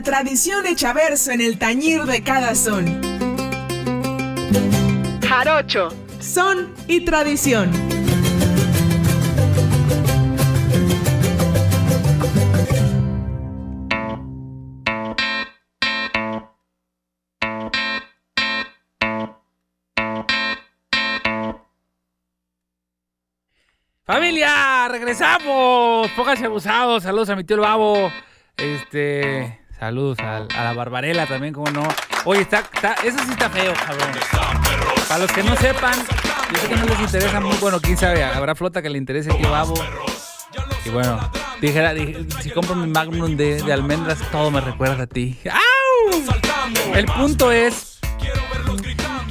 la tradición hecha verso en el tañir de cada son. Jarocho, son y tradición. Familia, regresamos. Pónganse abusados. Saludos a mi tío el babo. Este, saludos a, la barbarela también, como no. Oye, está, está, eso sí está feo, cabrón. Para los que no sepan, yo sé que no les interesa muy, bueno, quién sabe, habrá flota que le interese tío babo. Y bueno, dijera, si compro mi Magnum de, almendras, todo me recuerda a ti. ¡Au! El punto es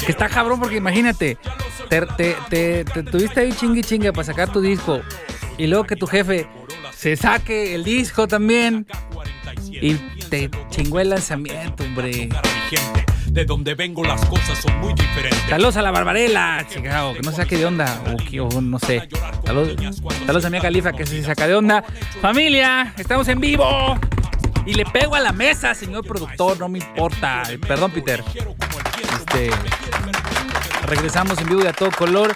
que está cabrón porque imagínate, te, tuviste ahí chingui chingue para sacar tu disco y luego que tu jefe se saque el disco también y te chingó el lanzamiento, hombre. De donde vengo las cosas son muy diferentes. Saludos a la Barbarela, chingado, que no saque de onda, o, no sé. Saludos, saludos a mi califa que se saca de onda. Familia, estamos en vivo. Y le pego a la mesa, señor productor, no me importa. Perdón, Peter. Este, Regresamos en vivo y a todo color.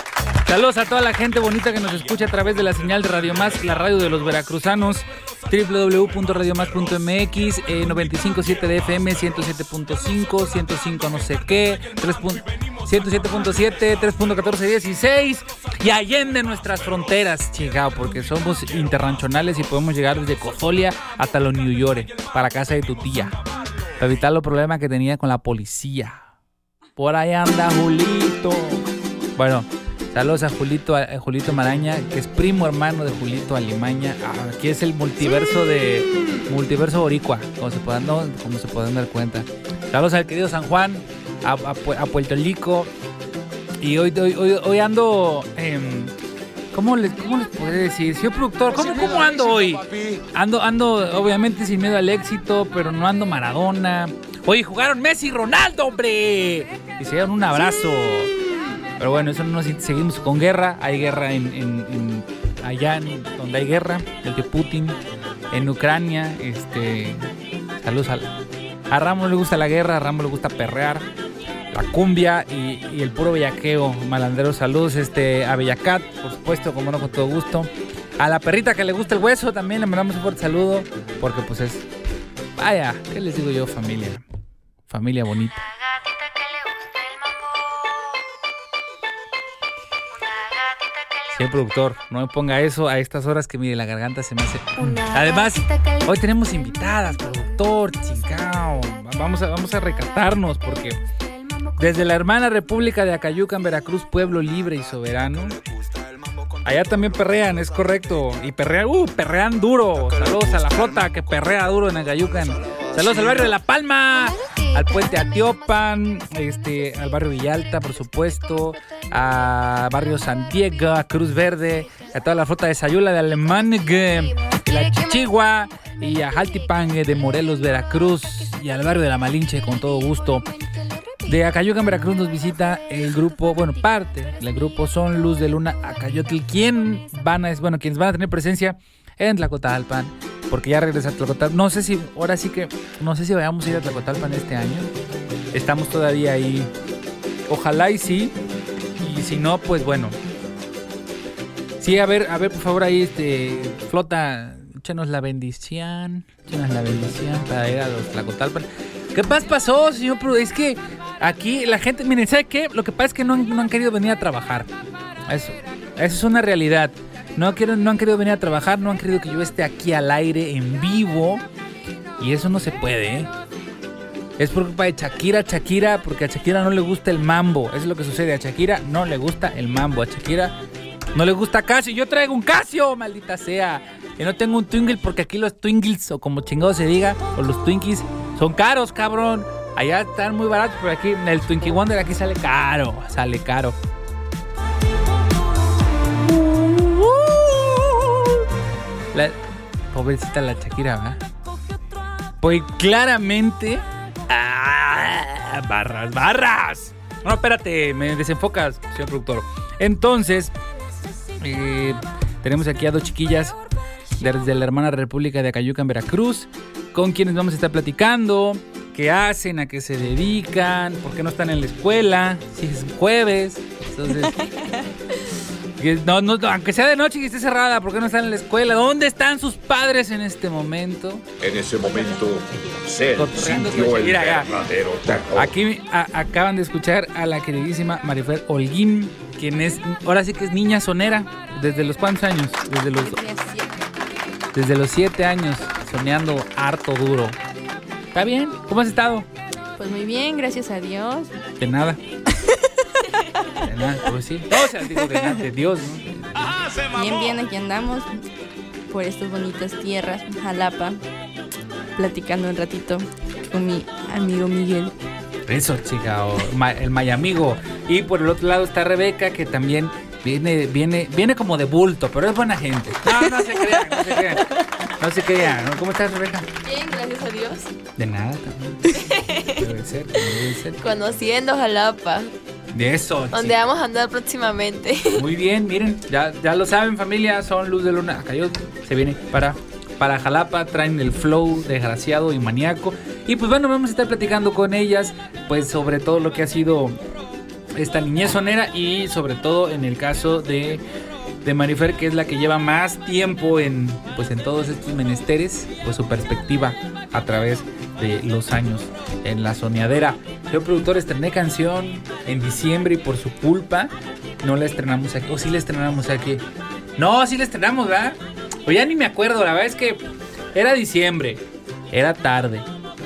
Saludos a toda la gente bonita que nos escucha a través de la señal de Radio Más, la radio de los veracruzanos, www.radiomás.mx, 957 de FM, 107.5, 105 no sé qué, 107.7, 3.1416 y allende nuestras fronteras, chingado, porque somos internacionales y podemos llegar desde Cozolia hasta los New York, para casa de tu tía, para evitar los problemas que tenía con la policía. Por ahí anda Julito. Bueno, saludos a Julito, a Julito Maraña, que es primo hermano de Julito Alimaña. Ah, aquí es el multiverso de multiverso boricua, como se puedan, como se pueden dar cuenta. Saludos al querido San Juan, a, Puerto Rico. Y hoy, hoy, hoy, ando. ¿Cómo les, ¿Cómo les podría decir? Señor productor, ¿cómo, ¿cómo ando hoy? Ando, ando, obviamente sin miedo al éxito, pero no ando Maradona. Oye, jugaron Messi y Ronaldo, hombre. Y se dieron un abrazo. Pero bueno, eso no nos seguimos con guerra. Hay guerra en, allá donde hay guerra, el de Putin, en Ucrania. Este, saludos a, a Ramos le gusta la guerra, a Ramos le gusta perrear, la cumbia y, el puro bellaqueo. Malandero, saludos este, a Bellacat, por supuesto, como no, con todo gusto. A la perrita que le gusta el hueso también le mandamos un fuerte saludo, porque pues es... Vaya, ¿qué les digo yo, familia? Familia bonita. Sí, productor, no me ponga eso a estas horas que mire la garganta se me hace. Además, hoy tenemos invitadas, productor, chingao. Vamos a, vamos a recatarnos porque desde la hermana República de Acayuca en Veracruz, pueblo libre y soberano. Allá también perrean, es correcto. Y perrean, uh, perrean duro. Saludos a la flota que perrea duro en Acayucan. Saludos al barrio de La Palma al puente Atiopan, este, al barrio Villalta, por supuesto, a barrio San Diego, a Cruz Verde, a toda la flota de Sayula de Alemán, la Chichigua y a Jaltipan de Morelos, Veracruz y al barrio de La Malinche, con todo gusto. De Acayuca en Veracruz nos visita el grupo, bueno, parte del grupo son Luz de Luna Acayotl. ¿Quién van a, bueno, quienes van a tener presencia en Tlacotalpan? Porque ya regresa a Tlacotalpan. No sé si, ahora sí que, no sé si vayamos a ir a Tlacotalpan este año. Estamos todavía ahí. Ojalá y sí. Y si no, pues bueno. Sí, a ver, a ver, por favor, ahí, este, flota, échanos la bendición. Échanos la bendición para ir a los Tlacotalpan. ¿Qué más pasó, señor? Es que aquí la gente, miren, ¿sabe qué? Lo que pasa es que no, no han querido venir a trabajar. Eso, eso es una realidad. No, han querido venir a trabajar, no han querido que yo esté aquí al aire, en vivo. Y eso no se puede, ¿eh? Es por culpa de Shakira, Shakira, porque a Shakira no le gusta el mambo. Es lo que sucede. A Shakira no le gusta el mambo. A Shakira no le gusta Casio. Yo traigo un Casio, maldita sea. Y no tengo un Twingle porque aquí los Twingles, o como chingado se diga, o los Twinkies, son caros, cabrón. Allá están muy baratos, pero aquí el Twinkie Wonder aquí sale caro. Sale caro. La, pobrecita la Shakira, ¿verdad? Pues claramente. ¡Ah! Barras, barras. No, espérate, me desenfocas, señor productor. Entonces, eh, tenemos aquí a dos chiquillas desde la hermana República de Acayuca en Veracruz. con quienes vamos a estar platicando, qué hacen, a qué se dedican, por qué no están en la escuela, si es jueves. Entonces, no, no, aunque sea de noche y esté cerrada, ¿por qué no están en la escuela? ¿Dónde están sus padres en este momento? En ese momento, se sintió el verdadero terror. Aquí acaban de escuchar a la queridísima Marifer Holguín, quien es, ahora sí que es niña sonera. ¿Desde los cuántos años? Desde los... Desde los siete años, soñando harto duro. ¿Está bien? ¿Cómo has estado? Pues muy bien, gracias a Dios. De nada. Pues sí. No, o sea, digo de, Dios, ¿no? Bien, bien, aquí andamos por estas bonitas tierras, Jalapa, platicando un ratito con mi amigo Miguel. Eso, chica, o el Mayamigo. Y por el otro lado está Rebeca, que también viene, viene, viene como de bulto, pero es buena gente. No, no se crean, no se crean. No se crean. ¿Cómo estás, Rebeca? Bien, gracias a Dios. De nada también. debe ser, debe ser. Conociendo Jalapa. De eso. Donde vamos a andar próximamente. Muy bien, miren, ya, ya lo saben, familia, son Luz de Luna. Acá yo se viene para para Jalapa, traen el flow desgraciado y maníaco. Y pues bueno, vamos a estar platicando con ellas, pues sobre todo lo que ha sido esta niñez sonera y sobre todo en el caso de, de Marifer, que es la que lleva más tiempo en, pues en todos estos menesteres, pues su perspectiva a través de los años en la soñadera. Yo productor estrené canción en diciembre y por su culpa no la estrenamos aquí. O sí la estrenamos aquí. No, sí la estrenamos, ¿verdad? O ya ni me acuerdo, la verdad es que era diciembre, era tarde.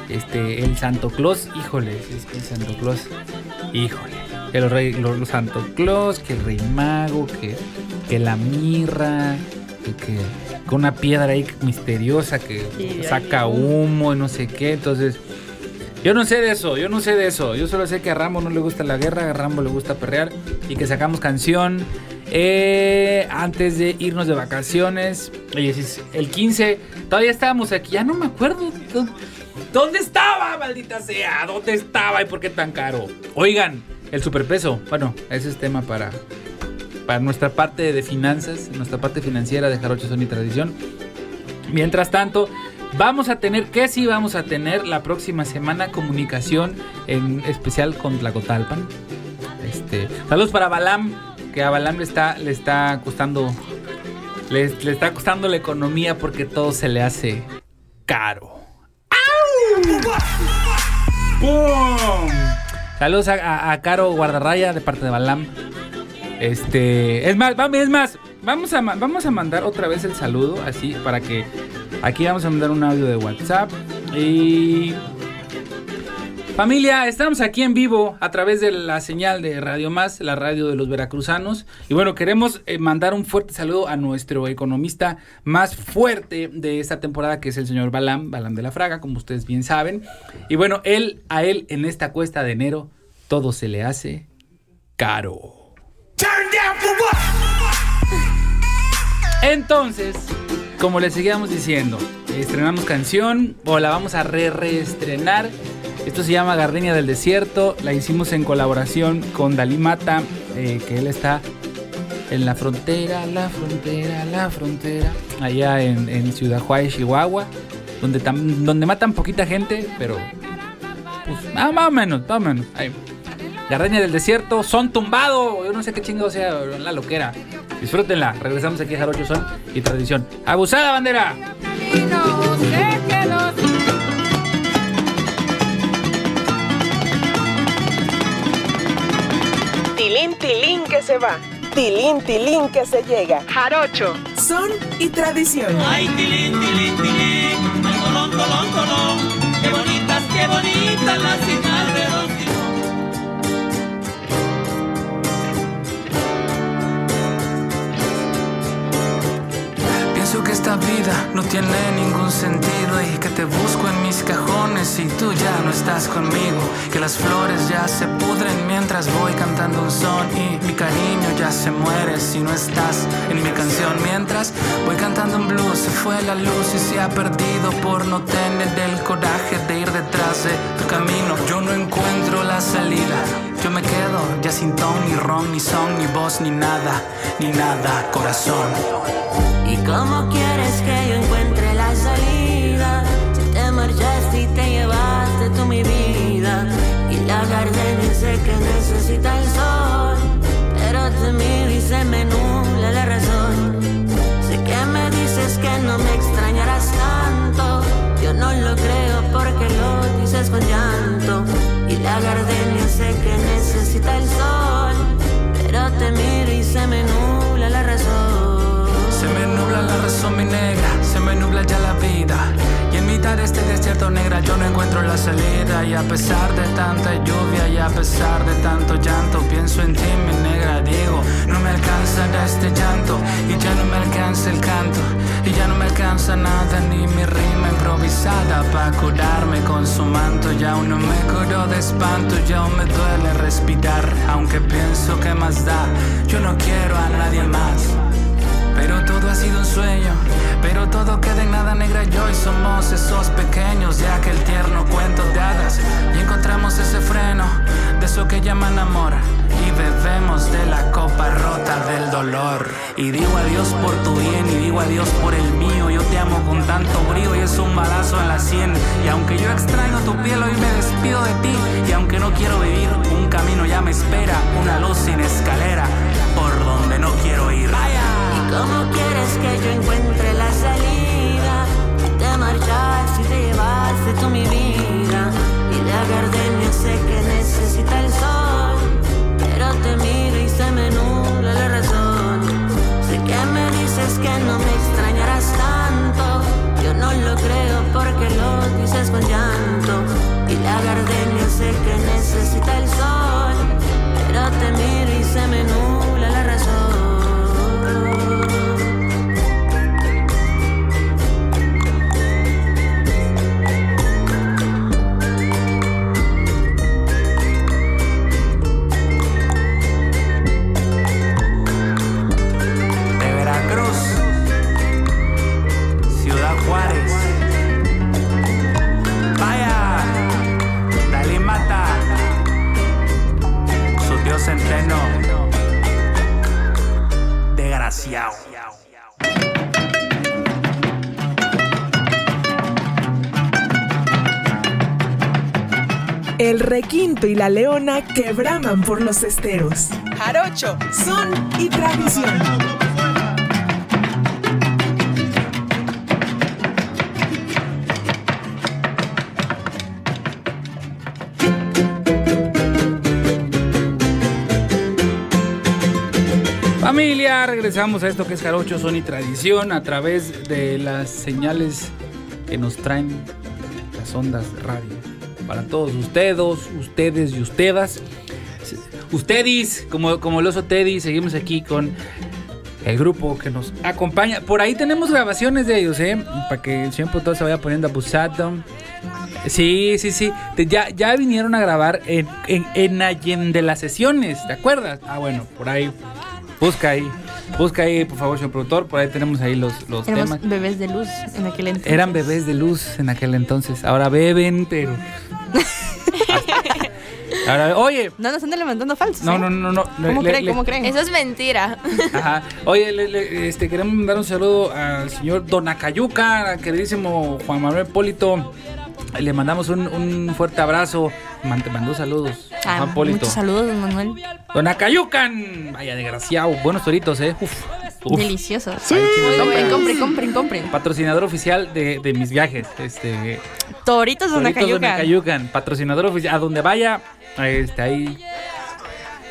Este, el Santo Claus, híjole, es que el Santo Claus, híjole los, rey, los, Santo Claus, que el Rey Mago, que, que la mirra, que, con una piedra ahí misteriosa que saca humo y no sé qué. Entonces, yo no sé de eso, yo no sé de eso. Yo solo sé que a Rambo no le gusta la guerra, a Rambo le gusta perrear y que sacamos canción eh, antes de irnos de vacaciones. El 15, todavía estábamos aquí, ya no me acuerdo. ¿Dónde estaba, maldita sea? ¿Dónde estaba y por qué tan caro? Oigan, el superpeso, bueno, ese es tema para, para nuestra parte de finanzas, nuestra parte financiera de Jarocho Son y Tradición. Mientras tanto, vamos a tener, ¿qué sí vamos a tener la próxima semana? Comunicación en especial con Tlacotalpan. Este, saludos para Balam, que a Balam le está, le está costando, le está costando la economía porque todo se le hace caro. ¡Pum! Saludos a, Caro Guardarraya de parte de Balam. Este, es más, es más, vamos a, vamos a mandar otra vez el saludo, así, para que aquí vamos a mandar un audio de WhatsApp. Y Familia, estamos aquí en vivo a través de la señal de Radio Más, la radio de los veracruzanos. Y bueno, queremos eh, mandar un fuerte saludo a nuestro economista más fuerte de esta temporada, que es el señor Balam, Balam de la Fraga, como ustedes bien saben. Y bueno, él, a él en esta cuesta de enero, todo se le hace caro. Entonces, como les seguíamos diciendo, estrenamos canción o la vamos a re-reestrenar esto se llama Gardenia del Desierto. La hicimos en colaboración con Dalí Mata, eh, que él está en la frontera, la frontera, la frontera, allá en, Ciudad Juárez, Chihuahua, donde, donde matan poquita gente, pero pues ah, más o menos, más o menos. Ahí. Gardenia del Desierto, son tumbado, yo no sé qué chingo sea la loquera. Disfrútenla, regresamos aquí a Jarocho Son y Tradición. ¡Abusada bandera! Tilín, tilín que se va. Tilín, tilín que se llega. Jarocho, son y tradición. Ay, tilín, tilín, tilín. Ay, tolón, tolón, tolón. Qué bonitas, qué bonitas las esta vida no tiene ningún sentido y que te busco en mis cajones y tú ya no estás conmigo. Que las flores ya se pudren mientras voy cantando un son y mi cariño ya se muere si no estás en mi canción. Mientras voy cantando un blues, se fue la luz y se ha perdido por no tener el coraje de ir detrás de tu camino. Yo no encuentro la salida. Yo me quedo ya sin ton, ni ron, ni son, ni voz, ni nada, ni nada, corazón. ¿Y cómo quieres que yo encuentre la salida? Si te marchaste y te llevaste tú mi vida. Y la gardenia sé que necesita el sol. Pero te miro y se me nubla la razón. Sé que me dices que no me extrañarás tanto. Yo no lo creo porque lo dices con llanto. La gardenia sé que necesita el sol, pero te miro y se me nubla la razón. Se me nubla la razón, mi negra, se me nubla ya la vida de este desierto negra yo no encuentro la salida. Y a pesar de tanta lluvia y a pesar de tanto llanto pienso en ti mi negra digo no me alcanza este llanto y ya no me alcanza el canto y ya no me alcanza nada ni mi rima improvisada para curarme con su manto ya aún no me curo de espanto ya aún me duele respirar aunque pienso que más da yo no quiero a nadie más pero todo ha sido un sueño, pero todo queda en nada negra yo y somos esos pequeños de aquel tierno cuento de hadas. Y encontramos ese freno de eso que llaman amor. Y bebemos de la copa rota del dolor. Y digo adiós por tu bien y digo adiós por el mío. Yo te amo con tanto brío y es un balazo en la sien. Y aunque yo extraño tu piel, hoy me despido de ti. Y aunque no quiero vivir, un camino ya me espera. Una luz sin escalera por donde no quiero ir. ¿Cómo quieres que yo encuentre la salida? De marchar si te llevaste tú mi vida. Y la gardenia sé que necesita el sol. Pero te miro y se me nubla la razón. Sé que me dices que no me extrañarás tanto. Yo no lo creo porque lo dices con llanto. Y la gardenia sé que necesita el sol. Pero te miro y se me nubla requinto y la leona que braman por los esteros. Jarocho, son y tradición. Familia, regresamos a esto que es Jarocho, son y tradición a través de las señales que nos traen las ondas de radio para todos ustedes, ustedes y ustedes. Ustedes, como, como el oso Teddy, seguimos aquí con el grupo que nos acompaña. Por ahí tenemos grabaciones de ellos, ¿eh? Para que siempre todo se vaya poniendo abusado. Sí, sí, sí. Ya, ya vinieron a grabar en, en, en Allende las sesiones, ¿te acuerdas? Ah, bueno, por ahí. Busca ahí. Busca ahí, por favor, señor productor. Por ahí tenemos ahí los, los temas. bebés de luz en aquel entonces. Eran bebés de luz en aquel entonces. Ahora beben, pero. Ahora, oye. No nos anden levantando falsos. No, ¿eh? no, no, no. ¿Cómo, creen, ¿Cómo creen? Eso es mentira. Ajá. Oye, este, queremos mandar un saludo al señor Donacayuca, queridísimo Juan Manuel Polito. Le mandamos un, un fuerte abrazo. Mandó saludos. Ah, Juan Polito. Muchos saludos, don Manuel. Donacayucan. Vaya desgraciado. Buenos toritos, eh. Uf. Deliciosos. Sí. compren, compren, compren, compren. Patrocinador oficial de, de mis viajes. Este. Toritos Donacayucan. Donacayucan. Patrocinador oficial. A donde vaya, este, ahí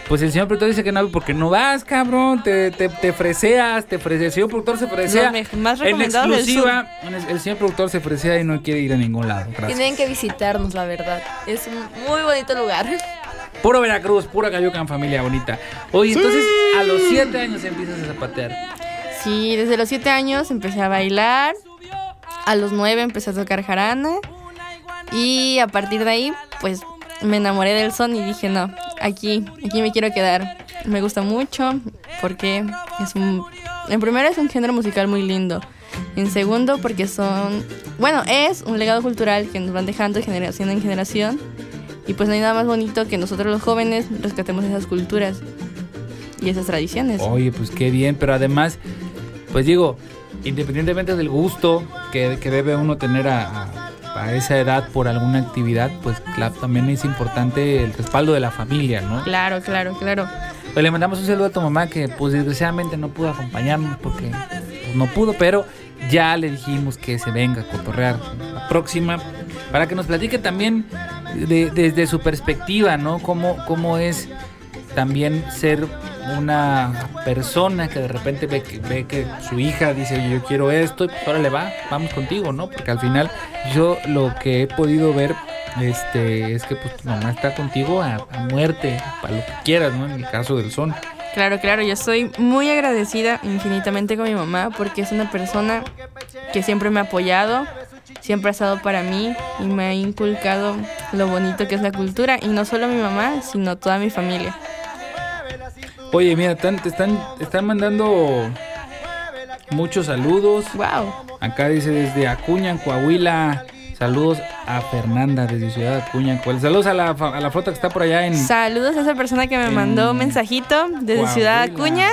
pues el señor productor dice que no, porque no vas, cabrón. Te, te, te freseas, te freseas. El señor productor se fresea. más en exclusiva, el señor productor se fresea y no quiere ir a ningún lado. Tienen que visitarnos, la verdad. Es un muy bonito lugar. Puro Veracruz, pura Cayucan, familia bonita. Oye, entonces a los siete años empiezas a zapatear. Sí, desde los siete años empecé a bailar. A los nueve empecé a tocar jarana. Y a partir de ahí, pues me enamoré del son y dije, no, aquí, aquí me quiero quedar. Me gusta mucho porque es un... En primero es un género musical muy lindo. En segundo porque son... Bueno, es un legado cultural que nos van dejando de generación en generación. Y pues no hay nada más bonito que nosotros los jóvenes rescatemos esas culturas y esas tradiciones. Oye, pues qué bien, pero además, pues digo, independientemente del gusto que, debe uno tener a a esa edad por alguna actividad, pues claro, también es importante el respaldo de la familia, ¿no? Claro, claro, claro. Pues le mandamos un saludo a tu mamá que pues desgraciadamente no pudo acompañarnos porque pues, no pudo, pero ya le dijimos que se venga a cotorrear la próxima para que nos platique también desde su perspectiva, ¿no? Cómo, cómo es también ser una persona que de repente ve que, ve que su hija dice yo quiero esto y pues ahora le va, vamos contigo, ¿no? Porque al final yo lo que he podido ver este es que pues tu mamá está contigo a, a muerte, para lo que quieras, ¿no? En el caso del son. Claro, claro, yo estoy muy agradecida infinitamente con mi mamá porque es una persona que siempre me ha apoyado, siempre ha estado para mí y me ha inculcado lo bonito que es la cultura y no solo mi mamá, sino toda mi familia. Oye, mira, te están, están mandando muchos saludos. Wow. Acá dice desde Acuña, Coahuila. Saludos a Fernanda desde Ciudad Acuña. Saludos a la, a la flota que está por allá en. Saludos a esa persona que me mandó un mensajito desde Ciudad Acuña.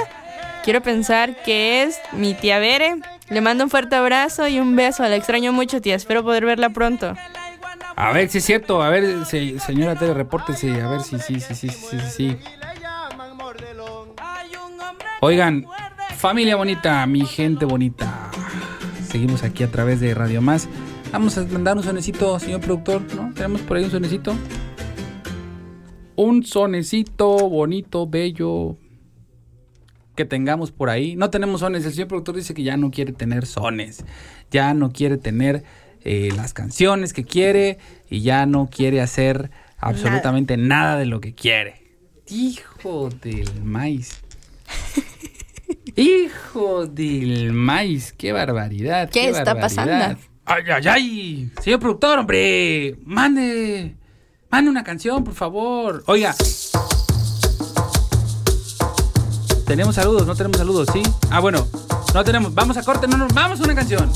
Quiero pensar que es mi tía Bere. Le mando un fuerte abrazo y un beso. La extraño mucho, tía. Espero poder verla pronto. A ver si es cierto. A ver, señora Tere, repórtese. A ver si sí, sí, sí, sí, sí, sí. Oigan, familia bonita, mi gente bonita. Seguimos aquí a través de Radio Más. Vamos a mandar un sonecito, señor productor, ¿no? Tenemos por ahí un sonecito. Un sonecito bonito, bello, que tengamos por ahí. No tenemos sones. El señor productor dice que ya no quiere tener sones. Ya no quiere tener eh, las canciones que quiere y ya no quiere hacer absolutamente nada, de lo que quiere. Hijo del maíz. Hijo del maíz, qué barbaridad. ¿Qué, está pasando? Ay, ay, ay. Señor productor, hombre, mande, mande una canción, por favor. Oiga. Tenemos saludos, no tenemos saludos, ¿sí? Ah, bueno, no tenemos. Vamos a corte, no nos vamos a una canción.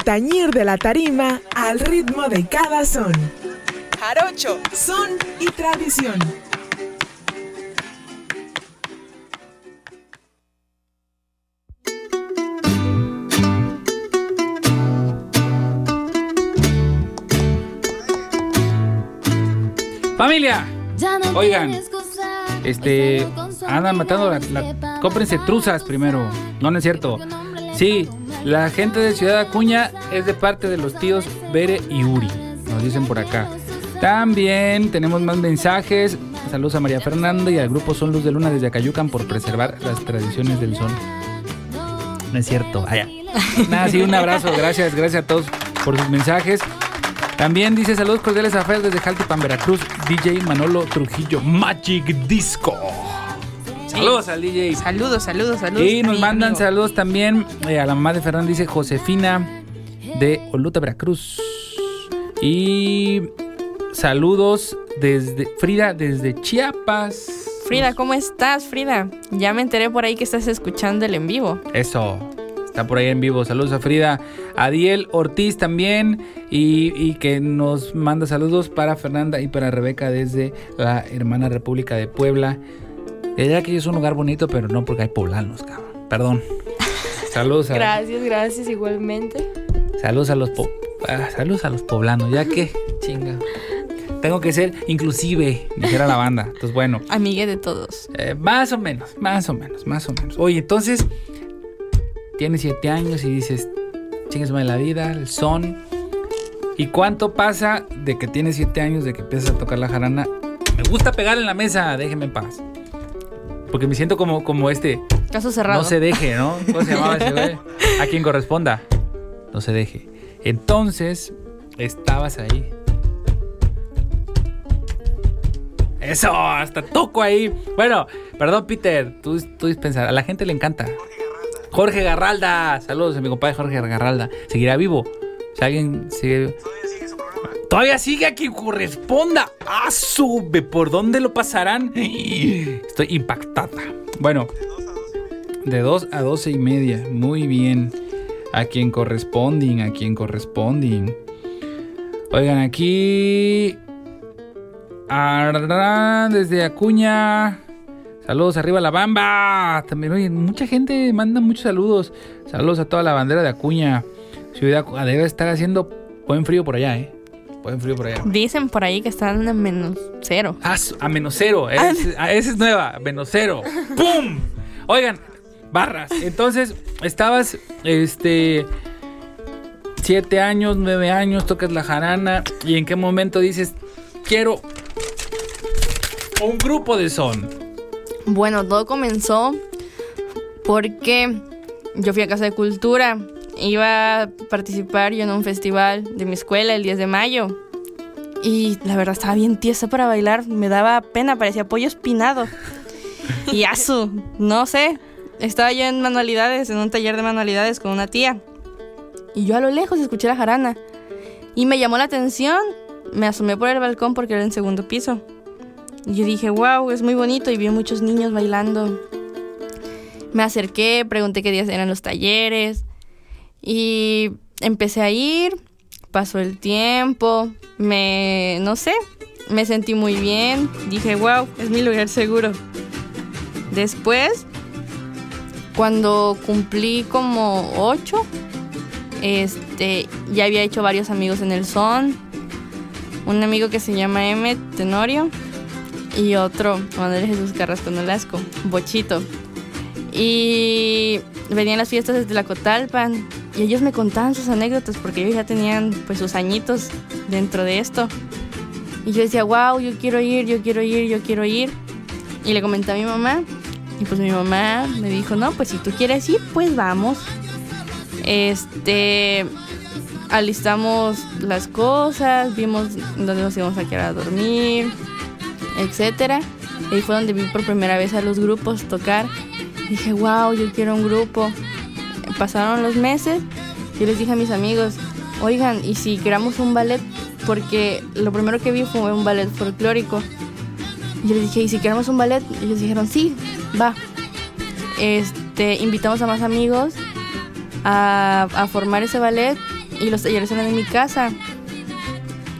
El tañir de la tarima al ritmo de cada son. Jarocho, son y tradición. Familia, oigan, este, andan matando la, la, cómprense truzas primero, no, no es cierto. Sí, la gente de Ciudad Acuña es de parte de los tíos Bere y Uri, nos dicen por acá. También tenemos más mensajes. Saludos a María Fernanda y al grupo Son Luz de Luna desde Acayucan por preservar las tradiciones del sol. No es cierto. Allá. Nada, sí, un abrazo. Gracias, gracias a todos por sus mensajes. También dice saludos cordiales a Fer desde Jaltipan, Veracruz. DJ Manolo Trujillo, Magic Disco. Saludos al DJ. Saludos, saludos, saludos. Y nos mandan saludos también eh, a la mamá de Fernando, dice Josefina de Oluta, Veracruz. Y saludos desde Frida, desde Chiapas. Frida, ¿cómo estás, Frida? Ya me enteré por ahí que estás escuchando el en vivo. Eso, está por ahí en vivo. Saludos a Frida. Adiel Ortiz también. Y, y, que nos manda saludos para Fernanda y para Rebeca desde la hermana República de Puebla. Ella que es un lugar bonito, pero no porque hay poblanos, cabrón. Perdón. Saludos a. Gracias, gracias, igualmente. Saludos a los po ah, saludos a los poblanos, ya que chinga. Tengo que ser inclusive, dijera la banda. Entonces, bueno. Amigue de todos. Eh, más o menos, más o menos, más o menos. Oye, entonces, tienes siete años y dices, chingues de la vida, el son. ¿Y cuánto pasa de que tienes siete años, de que empiezas a tocar la jarana? Me gusta pegar en la mesa, déjeme en paz. Porque me siento como, como este. Caso cerrado. No se deje, ¿no? ¿Cómo se llamaba ese güey? A quien corresponda. No se deje. Entonces, estabas ahí. Eso, hasta toco ahí. Bueno, perdón, Peter. Tú, tú dispensar. A la gente le encanta. Jorge Garralda. Saludos a mi compadre Jorge Garralda. Seguirá vivo. Si alguien sigue. Todavía sigue a quien corresponda. ¡Ah, sube! ¿Por dónde lo pasarán? Estoy impactada. Bueno, de 2 a 12 y media. Muy bien. A quien corresponden, a quien corresponden. Oigan, aquí. Desde Acuña. Saludos arriba la bamba. También, oye, mucha gente manda muchos saludos. Saludos a toda la bandera de Acuña. Ciudad debe estar haciendo buen frío por allá, ¿eh? Buen frío por allá. Dicen por ahí que están a menos cero. Ah, a menos cero. Ah. esa es nueva. Menos cero. ¡Pum! Oigan, barras. Entonces, estabas, este, siete años, nueve años, tocas la jarana. ¿Y en qué momento dices, quiero un grupo de son? Bueno, todo comenzó porque yo fui a Casa de Cultura iba a participar yo en un festival de mi escuela el 10 de mayo. Y la verdad estaba bien tiesa para bailar, me daba pena, parecía pollo espinado. Y asu, no sé. Estaba yo en manualidades, en un taller de manualidades con una tía. Y yo a lo lejos escuché la jarana. Y me llamó la atención. Me asomé por el balcón porque era en segundo piso. Y yo dije, wow, es muy bonito. Y vi muchos niños bailando. Me acerqué, pregunté qué días eran los talleres. Y empecé a ir, pasó el tiempo, me, no sé, me sentí muy bien, dije, wow, es mi lugar seguro. Después, cuando cumplí como ocho, este, ya había hecho varios amigos en el son. Un amigo que se llama M. Tenorio y otro, Manuel Jesús Carrasco Nolasco, Bochito. Y venían las fiestas desde la Cotalpan y ellos me contaban sus anécdotas porque ellos ya tenían pues sus añitos dentro de esto. Y yo decía, wow, yo quiero ir, yo quiero ir, yo quiero ir. Y le comenté a mi mamá. Y pues mi mamá me dijo, no, pues si tú quieres ir, pues vamos. Este, alistamos las cosas, vimos dónde nos íbamos a quedar a dormir, etc. Y ahí fue donde vi por primera vez a los grupos tocar. dije, wow, yo quiero un grupo pasaron los meses y les dije a mis amigos, oigan, ¿y si creamos un ballet? Porque lo primero que vi fue un ballet folclórico. Y yo les dije, ¿y si queremos un ballet? Y ellos dijeron, sí, va. Este, invitamos a más amigos a, formar ese ballet y los talleres eran en mi casa.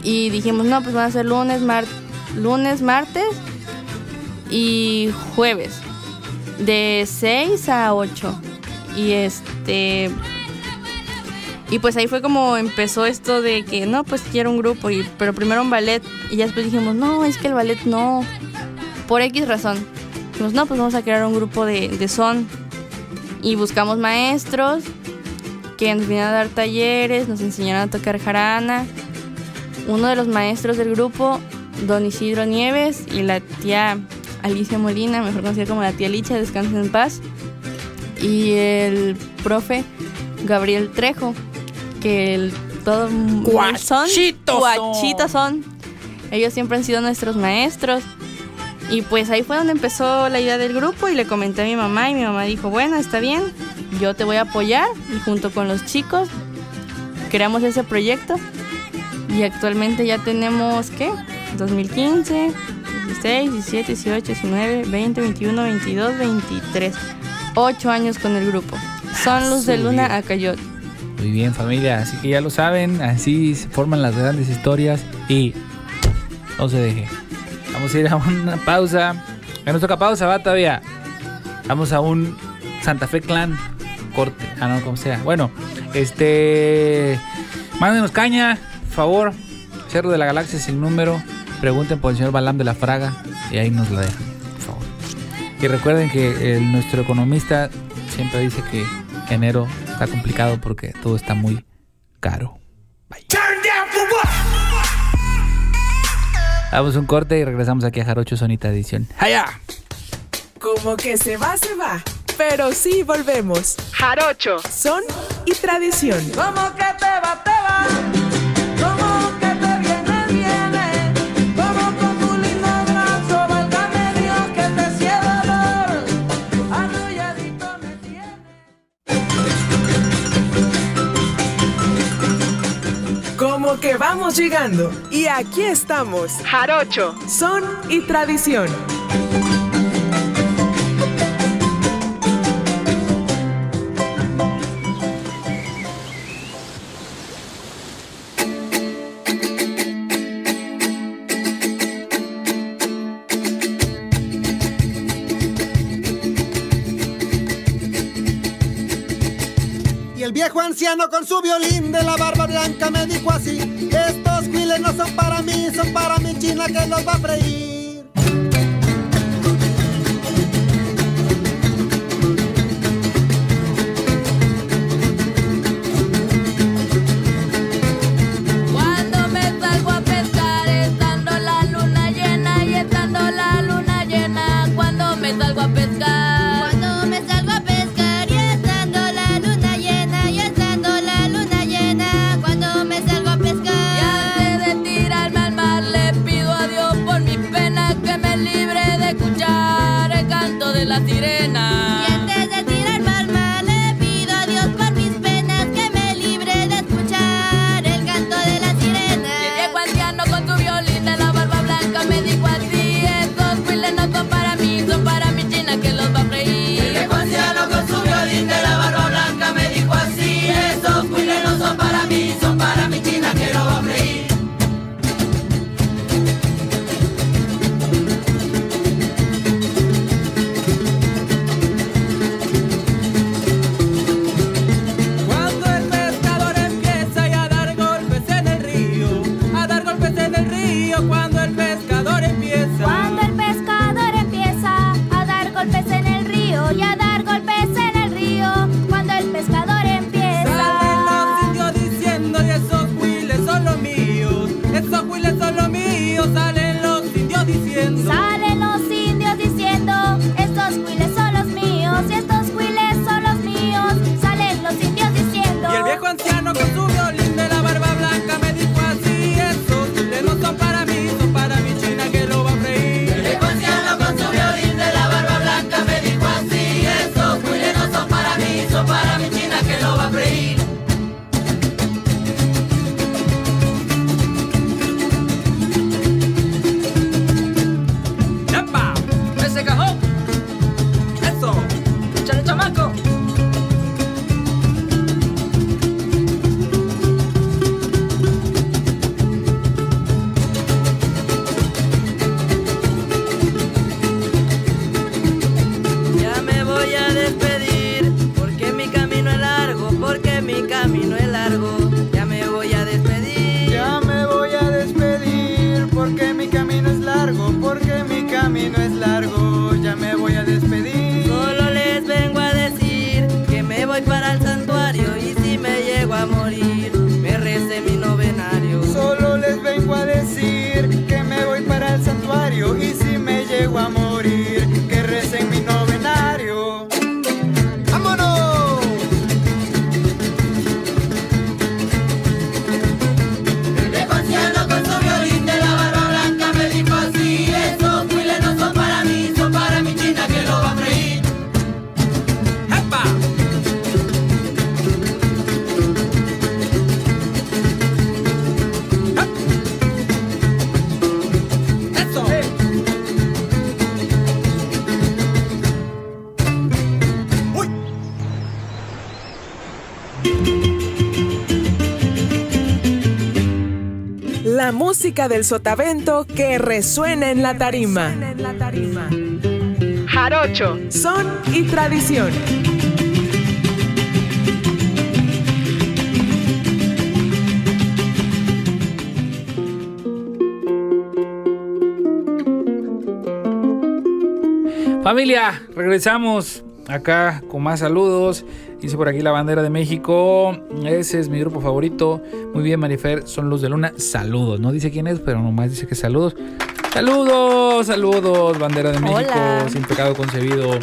Y dijimos, no, pues van a ser lunes, mar lunes, martes y jueves. De 6 a 8. Y este. Y pues ahí fue como empezó esto de que no, pues quiero un grupo, y, pero primero un ballet. Y ya después dijimos, no, es que el ballet no. Por X razón. Dijimos, no, pues vamos a crear un grupo de, son. Y buscamos maestros que nos vinieron a dar talleres, nos enseñaron a tocar jarana. Uno de los maestros del grupo, don Isidro Nieves, y la tía Alicia Molina, mejor conocida como la tía Licha, descansen en paz. Y el profe Gabriel Trejo, que el, todo son guachitos son. Ellos siempre han sido nuestros maestros. Y pues ahí fue donde empezó la idea del grupo y le comenté a mi mamá y mi mamá dijo, bueno, está bien, yo te voy a apoyar y junto con los chicos creamos ese proyecto y actualmente ya tenemos, ¿qué? 2015, 16, 17, 18, 19, 20, 21, 22, 23. Ocho años con el grupo. Son Luz de Luna a Cayote. Muy bien familia, así que ya lo saben, así se forman las grandes historias y no se deje. Vamos a ir a una pausa. Ya nos toca pausa, va todavía. Vamos a un Santa Fe Clan corte. Ah, no, como sea. Bueno, este. Mándenos caña, por favor. Cerro de la Galaxia sin número. Pregunten por el señor Balam de la Fraga. Y ahí nos la dejan. Y recuerden que nuestro economista siempre dice que enero está complicado porque todo está muy caro. Bye. Vamos un corte y regresamos aquí a Jarocho Sonita Edición. ¡Haya! Como que se va, se va pero sí volvemos. Jarocho, son y tradición. Como que te va, te va. Como que vamos llegando. Y aquí estamos. Jarocho, son y tradición. Anciano con su violín de la barba blanca me dijo así, estos giles no son para mí, son para mi china que los va a freír. Largo, música del sotavento que resuena en la tarima. Jarocho, son y tradición. Familia, regresamos acá con más saludos. Dice por aquí la bandera de México. Ese es mi grupo favorito. Muy bien, Marifer, son los de Luna. Saludos. No dice quién es, pero nomás dice que saludos. Saludos, saludos, bandera de México, Hola. sin pecado concebido.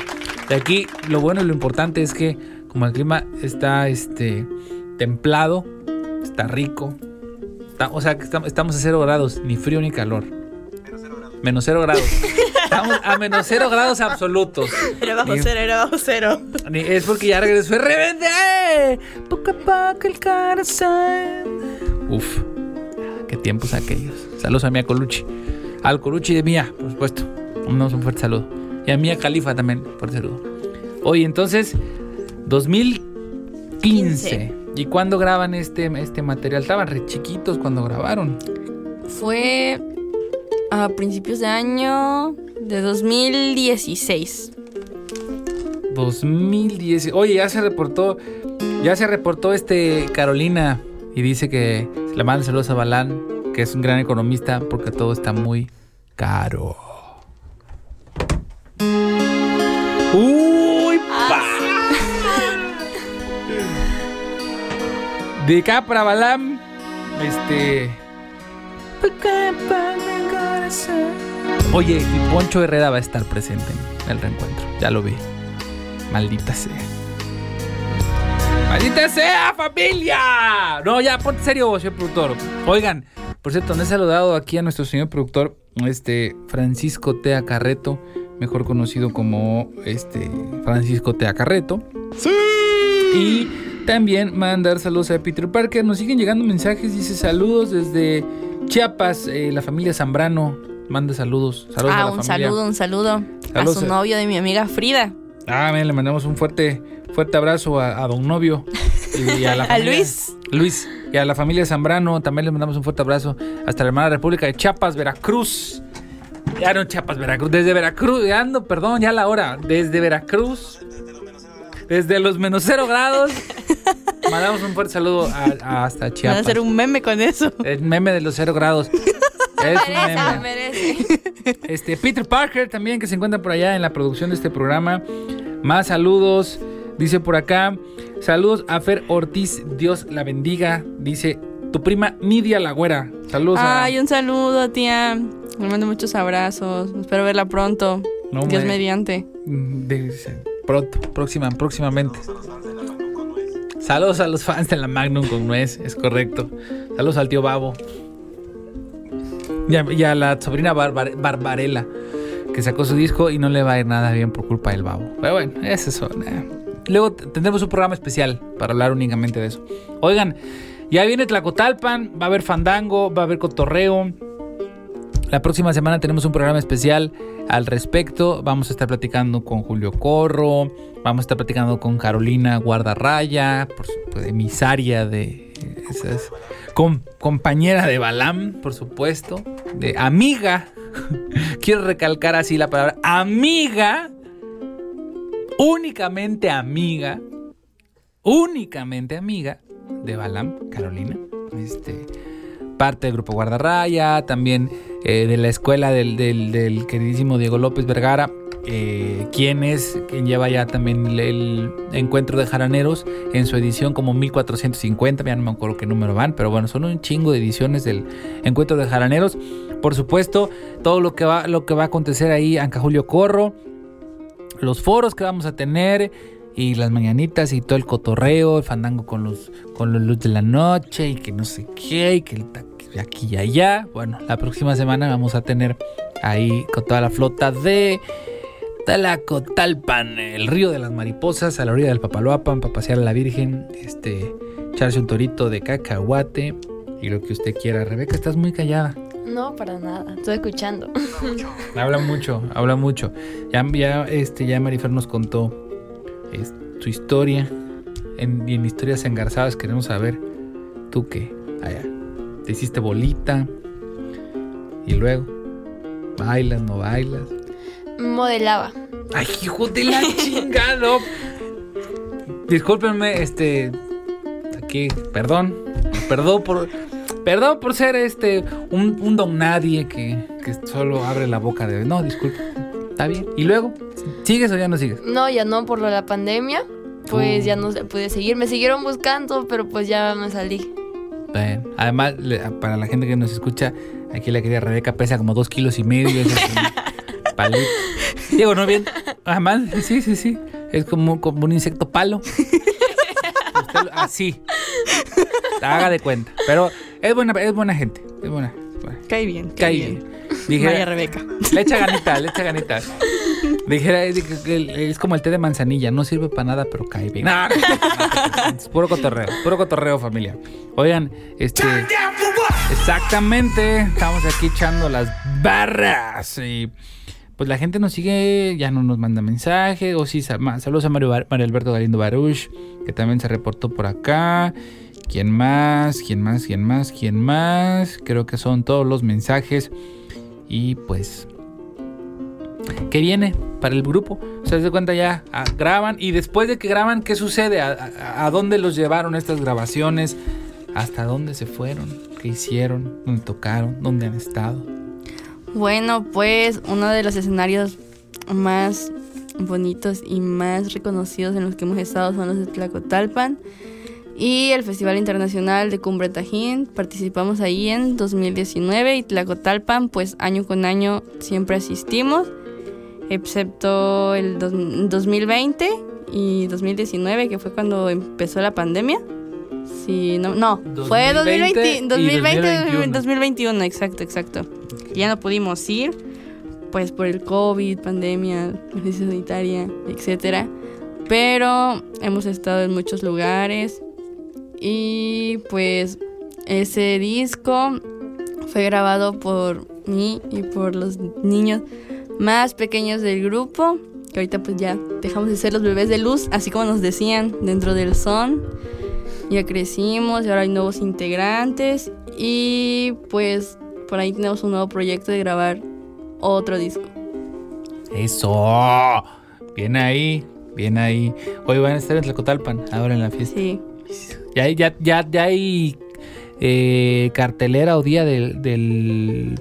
De aquí, lo bueno y lo importante es que como el clima está este templado, está rico. está- o sea, que estamos, a cero grados, ni frío ni calor. Menos cero grados. Estamos a menos cero grados absolutos. Era bajo Ni- cero, era bajo cero. ni- Es porque ya regresó de repente. ¡eh! Poco a poco el corazón. Uf, qué tiempos aquellos. Saludos a Mía Colucci. Al Colucci de Mía, por supuesto. Un un fuerte saludo. Y a Mía Califa también, fuerte saludo. Oye, entonces, 2015. ¿Y cuándo graban este, este material? Estaban re chiquitos cuando grabaron. Fue a principios de año de 2016. 2010. Oye, ya se reportó, ya se reportó este Carolina y dice que le manda saludos a Balán, que es un gran economista porque todo está muy caro. Uy. De acá para Balam, este. Oye, y Poncho Herrera va a estar presente en el reencuentro. Ya lo vi. Maldita sea. ¡Maldita sea, familia! No, ya, ponte serio, señor productor. Oigan, por cierto, no he saludado aquí a nuestro señor productor, este Francisco Tea Carreto, mejor conocido como este Francisco Tea Carreto. ¡Sí! Y también mandar saludos a Peter Parker. Nos siguen llegando mensajes, dice saludos desde Chiapas, eh, la familia Zambrano. Manda saludos. Saludos a ah, la un familia. saludo, un saludo a su a- novio de mi amiga Frida. Ah, bien, le mandamos un fuerte, fuerte abrazo a, a don novio y a la A Luis. Luis y a la familia Zambrano también le mandamos un fuerte abrazo hasta la hermana República de Chiapas, Veracruz. Ya no Chiapas, Veracruz, desde Veracruz, ya ando, perdón, ya la hora, desde Veracruz, desde los menos cero grados, mandamos un fuerte saludo a- a hasta Van a Chiapas. hacer un meme con eso. El meme de los cero grados. Es un merece. Este, Peter Parker también, que se encuentra por allá en la producción de este programa. Más saludos. Dice por acá. Saludos a Fer Ortiz. Dios la bendiga. Dice tu prima Nidia la güera. Saludos a. Ay, un saludo, tía. Le mando muchos abrazos. Espero verla pronto. No, Dios me- mediante. Mm, dice, pronto, próxima, próximamente. Saludos a los fans de la Magnum con nuez, es correcto. Saludos al tío Babo. Y a, y a la sobrina Barbar- Barbarella, que sacó su disco y no le va a ir nada bien por culpa del Babo. Pero bueno, es eso. eh. Luego tendremos un programa especial para hablar únicamente de eso. Oigan, ya viene Tlacotalpan, va a haber fandango, va a haber cotorreo. La próxima semana tenemos un programa especial al respecto. Vamos a estar platicando con Julio Corro, vamos a estar platicando con Carolina Guardarraya, por su- pues, emisaria de com- compañera de Balam, por supuesto, de amiga. Quiero recalcar así la palabra amiga, únicamente amiga, únicamente amiga de Balam, Carolina. Este, parte del grupo Guardarraya, también eh, de la escuela del, del- queridísimo Diego López Vergara, eh, quien lleva ya también el, el encuentro de jaraneros en su edición como 1450, ya no me acuerdo qué número van, pero bueno, son un chingo de ediciones del encuentro de jaraneros. Por supuesto, todo lo que va, lo que va a acontecer ahí, Anca Julio Corro, los foros que vamos a tener y las mañanitas y todo el cotorreo, el fandango con los con los luz de la noche y que no sé qué y que aquí y allá. Bueno, la próxima semana vamos a tener ahí con toda la flota de Talacotalpan, el río de las mariposas, a la orilla del Papaloapan, para pasear a la Virgen, este, echarse un torito de cacahuate y lo que usted quiera. Rebeca, estás muy callada. No, para nada. Estoy escuchando. Habla mucho, habla mucho. Ya, ya, este, ya Marifer nos contó es, su historia. En, y en historias engarzadas queremos saber, ¿tú qué? Allá, te hiciste bolita. Y luego, ¿bailas, no bailas? Modelaba. Ay, hijo de la chingada. Discúlpenme, este. Aquí, perdón. Perdón por. Perdón por ser este. Un, un don nadie que, que solo abre la boca de. No, disculpe. Está bien. ¿Y luego? ¿Sigues o ya no sigues? No, ya no por lo de la pandemia. Pues ya no se pude seguir. Me siguieron buscando, pero pues ya me salí. Bien. Además, para la gente que nos escucha, aquí la querida Rebeca pesa como dos kilos y medio. Palito. Digo, ¿no bien? Además, sí, sí, sí. Es como, como un insecto palo. Usted así. Haga de cuenta. Pero es buena, es buena gente. Es buena. buena. Cae bien. Cae bien. Dijera- Vaya Rebeca. Le echa ganita, le echa ganita. Dijera, es, es como el té de manzanilla, no sirve para nada, pero cae bien. No, no, no, es puro cotorreo, puro cotorreo, familia. Oigan, este. Exactamente, estamos aquí echando las barras. Y pues la gente nos sigue, ya no nos manda mensaje. O sí, saludos a Mario, Bar- Mario Alberto Galindo Baruch, que también se reportó por acá. ¿Quién más? ¿Quién más? ¿Quién más? ¿Quién más? Creo que son todos los mensajes. Y pues ¿Qué viene para el grupo? Se das de cuenta ya, ah, graban y después de que graban, ¿qué sucede? ¿A, a- a dónde los llevaron estas grabaciones? ¿Hasta dónde se fueron? ¿Qué hicieron? ¿Dónde tocaron? ¿Dónde han estado? Bueno, pues uno de los escenarios más bonitos y más reconocidos en los que hemos estado son los de Tlacotalpan y el Festival Internacional de Cumbre Tajín. Participamos ahí en 2019 y Tlacotalpan, pues año con año siempre asistimos, excepto el dos- 2020 y 2019, que fue cuando empezó la pandemia. Sí, no, no, fue 2020 y 2020, 2020 2021. 2021, exacto, exacto. Ya no pudimos ir, pues por el COVID, pandemia, crisis sanitaria, etcétera. Pero hemos estado en muchos lugares y pues ese disco fue grabado por mí y por los niños más pequeños del grupo, que ahorita pues ya dejamos de ser los bebés de luz, así como nos decían dentro del son. Ya crecimos y ahora hay nuevos integrantes y pues por ahí tenemos un nuevo proyecto de grabar otro disco. Eso. Bien ahí, bien ahí. Hoy van a estar en Tlacotalpan, ahora en la fiesta. Sí. Ya, hay- ya, ya, ya hay eh, cartelera o día del, del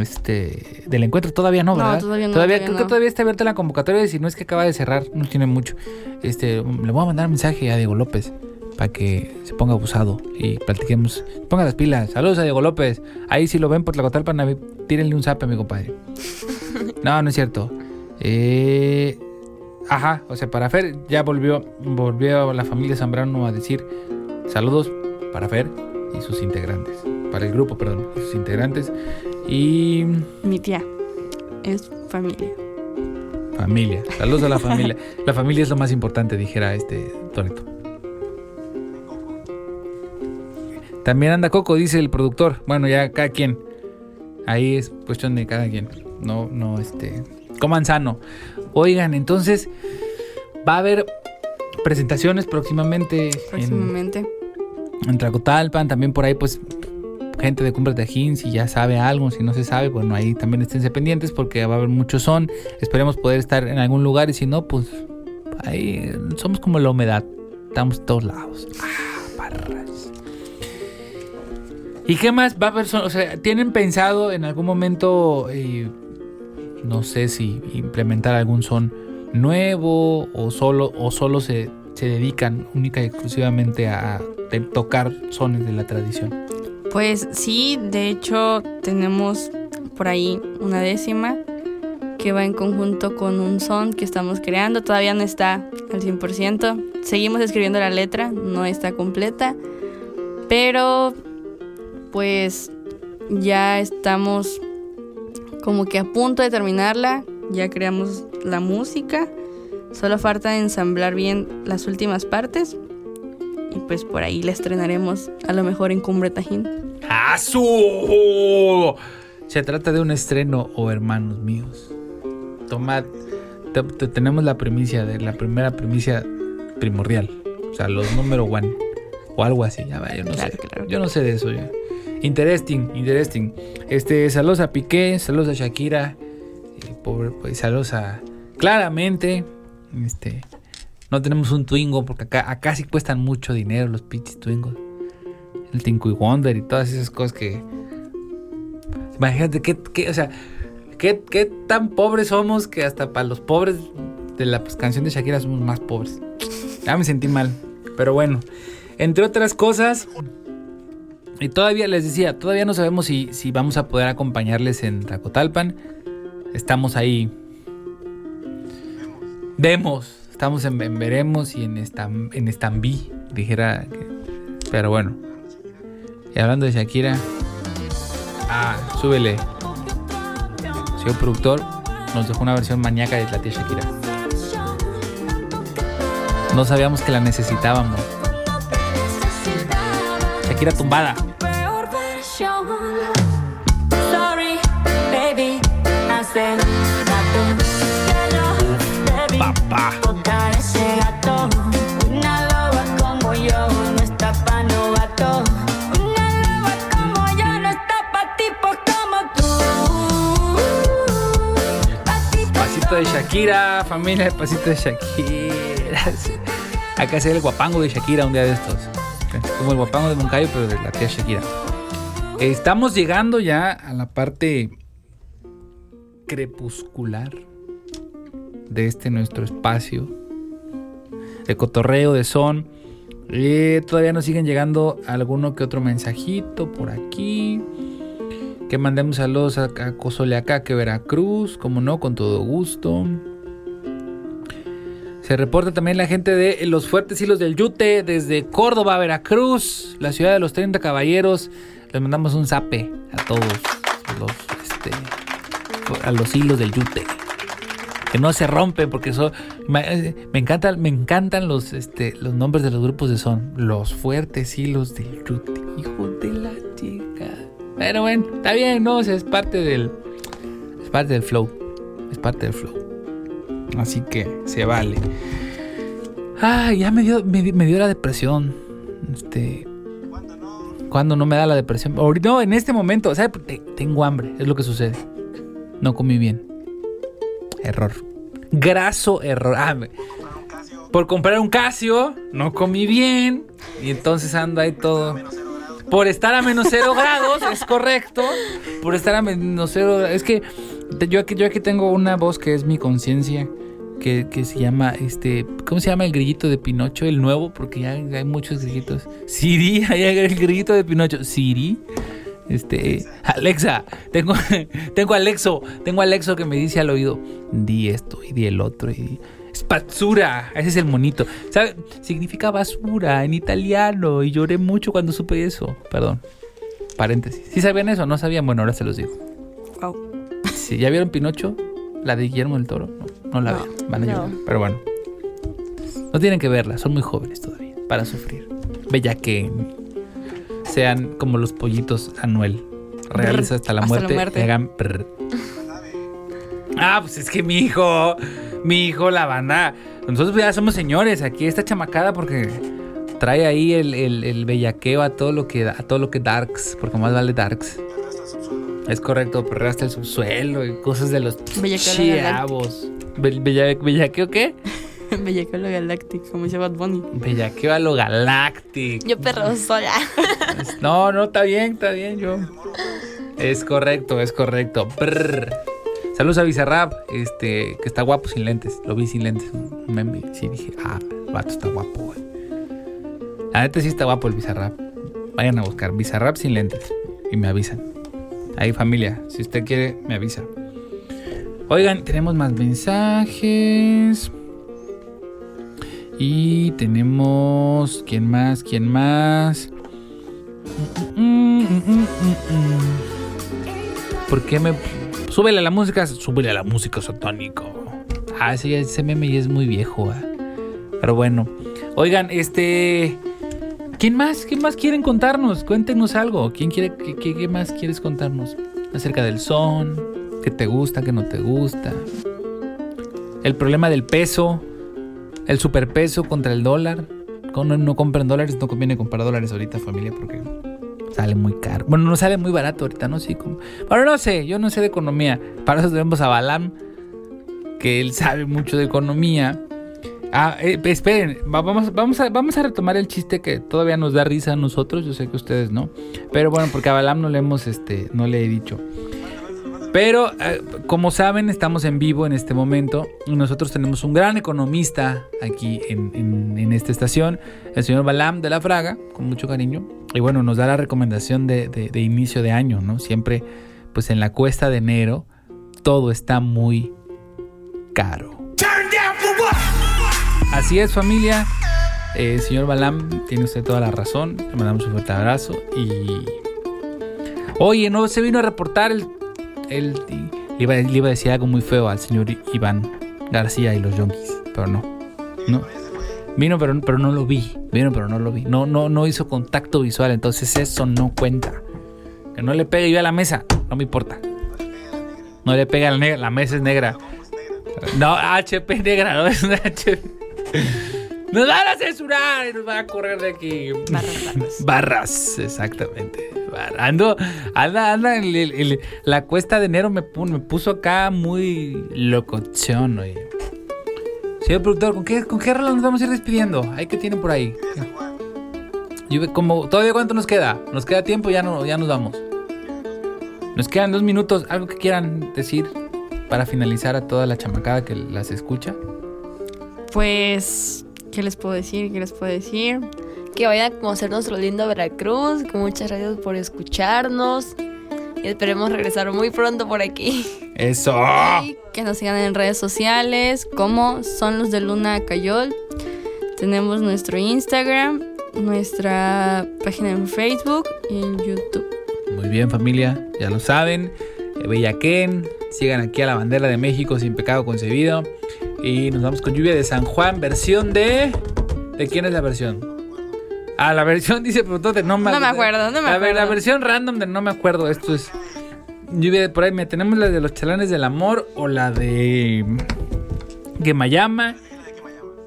este del encuentro todavía no, No, ¿verdad? todavía no, todavía creo no. que todavía está abierta la convocatoria y si no es que acaba de cerrar, no tiene mucho. Este, le voy a mandar un mensaje a Diego López para que se ponga abusado y platiquemos. Ponga las pilas. Saludos a Diego López. Ahí si lo ven por Tlacotalpan, a mí, tírenle un zap a mi compadre. No, no es cierto. Eh, ajá, o sea, para Fer ya volvió, volvió la familia Zambrano a decir saludos para Fer y sus integrantes. Para el grupo, perdón, y sus integrantes. Y Mi tía es familia. familia. Saludos a la familia. La familia es lo más importante, dijera este Toreto. También anda Coco, dice el productor. Bueno, ya cada quien. Ahí es cuestión de cada quien. No, no, este. Coman sano. Oigan, entonces va a haber presentaciones próximamente, en, Próximamente. en Tlacotalpan. También por ahí, pues, gente de Cumbres de Ajín, si ya sabe algo, si no se sabe, bueno, ahí también esténse pendientes porque va a haber mucho son. Esperemos poder estar en algún lugar y si no, pues, ahí somos como la humedad. Estamos en todos lados. Ah, barras. ¿Y qué más va a haber? son- O sea, ¿tienen pensado en algún momento, eh, no sé si implementar algún son nuevo o solo, o solo se, se dedican única y exclusivamente a te- tocar sones de la tradición? Pues sí, de hecho tenemos por ahí una décima que va en conjunto con un son que estamos creando. Todavía no está al 100%. Seguimos escribiendo la letra, no está completa. Pero pues ya estamos como que a punto de terminarla. Ya creamos la música. Solo falta ensamblar bien las últimas partes. Y pues por ahí la estrenaremos a lo mejor en Cumbre Tajín. ¡Asu! Se trata de un estreno, o hermanos míos. Tomad, te- te- tenemos la primicia, de la primera primicia primordial. O sea, los número one. O algo así. Ya va, yo no sé. Yo no sé de eso. ya. Interesting, interesting. Este, saludos a Piqué, saludos a Shakira. eh, pobre, pues, saludos a. Claramente. Este. No tenemos un Twingo porque acá, acá sí cuestan mucho dinero los pinches Twingos el Tinky Wonder y todas esas cosas que. Imagínate qué, qué, o sea, qué, qué tan pobres somos que hasta para los pobres de la pues, canción de Shakira somos más pobres. Ya me sentí mal. Pero bueno, entre otras cosas. Y todavía les decía, todavía no sabemos si, si vamos a poder acompañarles en Tacotalpan. Estamos ahí. Vemos. Estamos en, en veremos y en, Estam- en Estambí, dijera. Pero bueno. Y hablando de Shakira. Ah, súbele. Señor productor, nos dejó una versión maníaca de la tía Shakira. No sabíamos que la necesitábamos. Shakira tumbada. Tipos Pasito de Shakira, familia, pasito de Shakira. Acá ve el guapango de Shakira un día de estos. Como el guapango de Moncayo, pero de la tía Shakira. Estamos llegando ya a la parte crepuscular de este nuestro espacio de cotorreo, de son. Eh, todavía nos siguen llegando alguno que otro mensajito por aquí. Que mandemos saludos a, a Cozoleacaque, Veracruz, como no, con todo gusto. Se reporta también la gente de Los Fuertes Hilos del Yute, desde Córdoba, Veracruz, la ciudad de los 30 caballeros. Les mandamos un zape a todos los, a los hilos del Yute. Que no se rompen porque son, me, me encantan, me encantan los, este, los nombres de los grupos de son. Los Fuertes Hilos del Yute. Hijo de la chica. Pero bueno, está bien, no, o sea, es parte del, es parte del flow, es parte del flow. Así que se vale. Ah, ya me dio, me, me dio la depresión. Este. Cuando no me da la depresión. Ahorita, no, en este momento, ¿sabes? Te- Tengo hambre, es lo que sucede. No comí bien. Error. Graso error. Ah, me- por comprar un Casio, no comí bien. Y entonces ando ahí todo. Por estar a menos cero grados, es correcto. Por estar a menos cero Es que yo aquí, yo aquí tengo una voz que es mi conciencia. Que, que se llama, este, ¿cómo se llama el grillito de Pinocho? El nuevo, porque ya hay muchos grillitos. Siri, hay el grillito de Pinocho. Siri, este, Alexa, tengo, tengo Alexo, tengo Alexo que me dice al oído, di esto y di el otro y spazzura, ese es el monito, ¿sabe? Significa basura en italiano y lloré mucho cuando supe eso, perdón. Paréntesis. ¿Sí sabían eso? ¿No sabían? Bueno, ahora se los digo. Wow. Sí, ¿Ya vieron Pinocho? La de Guillermo del Toro. No, no la No, vean. Van a no. llorar. Pero bueno. No tienen que verla. Son muy jóvenes todavía. Para sufrir. Bella que sean como los pollitos Anuel. Reales hasta la hasta la muerte. y hagan. Ah, pues es que mi hijo. Mi hijo, la banda. Nosotros ya somos señores. Aquí está chamacada porque trae ahí el, el, el bellaqueo a todo lo que a todo lo que darks. Porque más vale darks. Es correcto, perrea hasta el subsuelo y cosas de los Bellaqueo legal. chiavos. Be- bella- ¿Bellaqueo qué? Bellaqueo a lo Galactic, como dice Bad Bunny. Bellaqueo a lo Galactic. Yo perro sola. No, no, está bien, está bien, yo. Es correcto, es correcto. Brr. Saludos a Bizarrap, este, que está guapo sin lentes. Lo vi sin lentes. un meme. Sí, dije, ah, el vato está guapo, güey. La neta sí está guapo el Bizarrap. Vayan a buscar Bizarrap sin lentes. Y me avisan. Ahí, familia, si usted quiere, me avisa. Oigan, tenemos más mensajes. Y tenemos. ¿Quién más? ¿Quién más? Mm, mm, mm. ¿Por qué me.? Súbele a la música. Súbele a la música satánico. Ah, ese, ese meme ya es muy viejo. ah. Pero bueno. Oigan, este. ¿Quién más? ¿Qué más quieren contarnos? Cuéntenos algo. ¿Quién quiere, qué, qué- qué más quieres contarnos? Acerca del son, qué te gusta, qué no te gusta. El problema del peso, el superpeso contra el dólar. No, no compren dólares, no conviene comprar dólares ahorita, familia, porque sale muy caro. Bueno, no sale muy barato ahorita, ¿no? Sí, como... No sé, yo no sé de economía. Para eso tenemos a Balam, que él sabe mucho de economía. Ah, eh, esperen, va- vamos, vamos, a, vamos a retomar el chiste que todavía nos da risa a nosotros, yo sé que ustedes no. Pero bueno, porque a Balam no le hemos, este, no le he dicho. Pero, eh, como saben, estamos en vivo en este momento. Y nosotros tenemos un gran economista aquí en, en- en esta estación, el señor Balam de la Fraga, con mucho cariño. Y bueno, nos da la recomendación de, de- de inicio de año, ¿no? Siempre, pues en la cuesta de enero, todo está muy caro. Así es, familia. Eh, señor Balam, tiene usted toda la razón. Le mandamos un fuerte abrazo. Y. Oye, no se vino a reportar el. El le, iba, le iba a decir algo muy feo al señor Iván García y los Yonkis, pero no. No. Vino, pero, pero no lo vi. Vino, pero no lo vi. No, no, no hizo contacto visual, entonces eso no cuenta. Que no le pegue yo a la mesa, no me importa. No le pega a la negra, la mesa es negra. No, HP negra, no es HP. Nos van a censurar y nos van a correr de aquí. Barras, barras. Barras, exactamente. Ando, anda, anda, el- el- el- la cuesta de enero me, pu- me puso acá muy locochón, oye. Señor productor, ¿con qué, ¿con qué rola nos vamos a ir despidiendo? ¿Hay que tienen por ahí? Yo como, ¿Todavía cuánto nos queda? ¿Nos queda tiempo? Ya, no, ya nos vamos. Nos quedan dos minutos. ¿Algo que quieran decir para finalizar a toda la chamacada que las escucha? Pues, ¿qué les puedo decir? ¿Qué les puedo decir? Que vayan a conocer nuestro lindo Veracruz. Muchas gracias por escucharnos. Y esperemos regresar muy pronto por aquí. ¡Eso! Y que nos sigan en redes sociales como son los de Luna Cayol. Tenemos nuestro Instagram, nuestra página en Facebook y en YouTube. Muy bien, familia, ya lo saben. Eh, Bellaquén, sigan aquí a la bandera de México sin pecado concebido. Y nos vamos con Lluvia de San Juan, versión de. ¿De quién es la versión? Ah, la versión dice productor de no me, No me acuerdo, no me A ver, la acuerdo. versión random de no me acuerdo. Esto es. Lluvia de por ahí. mira, Tenemos la de los chalanes del amor o la de. Gemayama.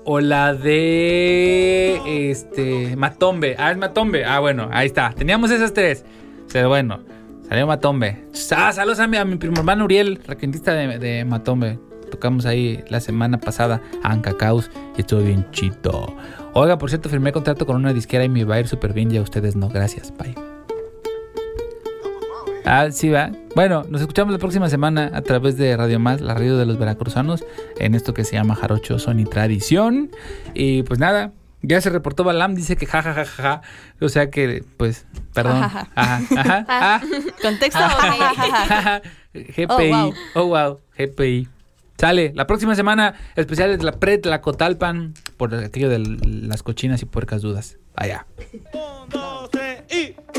O la de. Este. Matombe. Ah, es Matombe. Ah, bueno, ahí está. Teníamos esas tres. Pero bueno, salió Matombe. Ah, saludos a mi, a mi primo hermano Uriel, requintista de, de Matombe. Tocamos ahí la semana pasada a Ancacaus y estuvo bien chido. Oiga, por cierto, firmé contrato con una disquera y me va a ir súper bien. Ya ustedes no. Gracias. Bye. Ah, sí, va. Bueno, nos escuchamos la próxima semana a través de Radio Más, la radio de los veracruzanos, en esto que se llama Jarocho Son y Tradición. Y pues nada, ya se reportó Balam, dice que ja, ja, ja, ja, ja. O sea que, pues, perdón. Ajá. Ajá, ajá, ah. ¿Contexto? GPI. Oh, wow. Oh, wow. GPI. Sale. La próxima semana, especiales de la PRED, la Cotalpan, por aquello de las cochinas y puercas dudas. Allá. Jalapa, te quiero.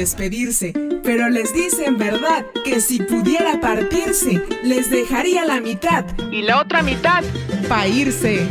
despedirse, pero les dice en verdad que si pudiera partirse, les dejaría la mitad y la otra mitad para irse.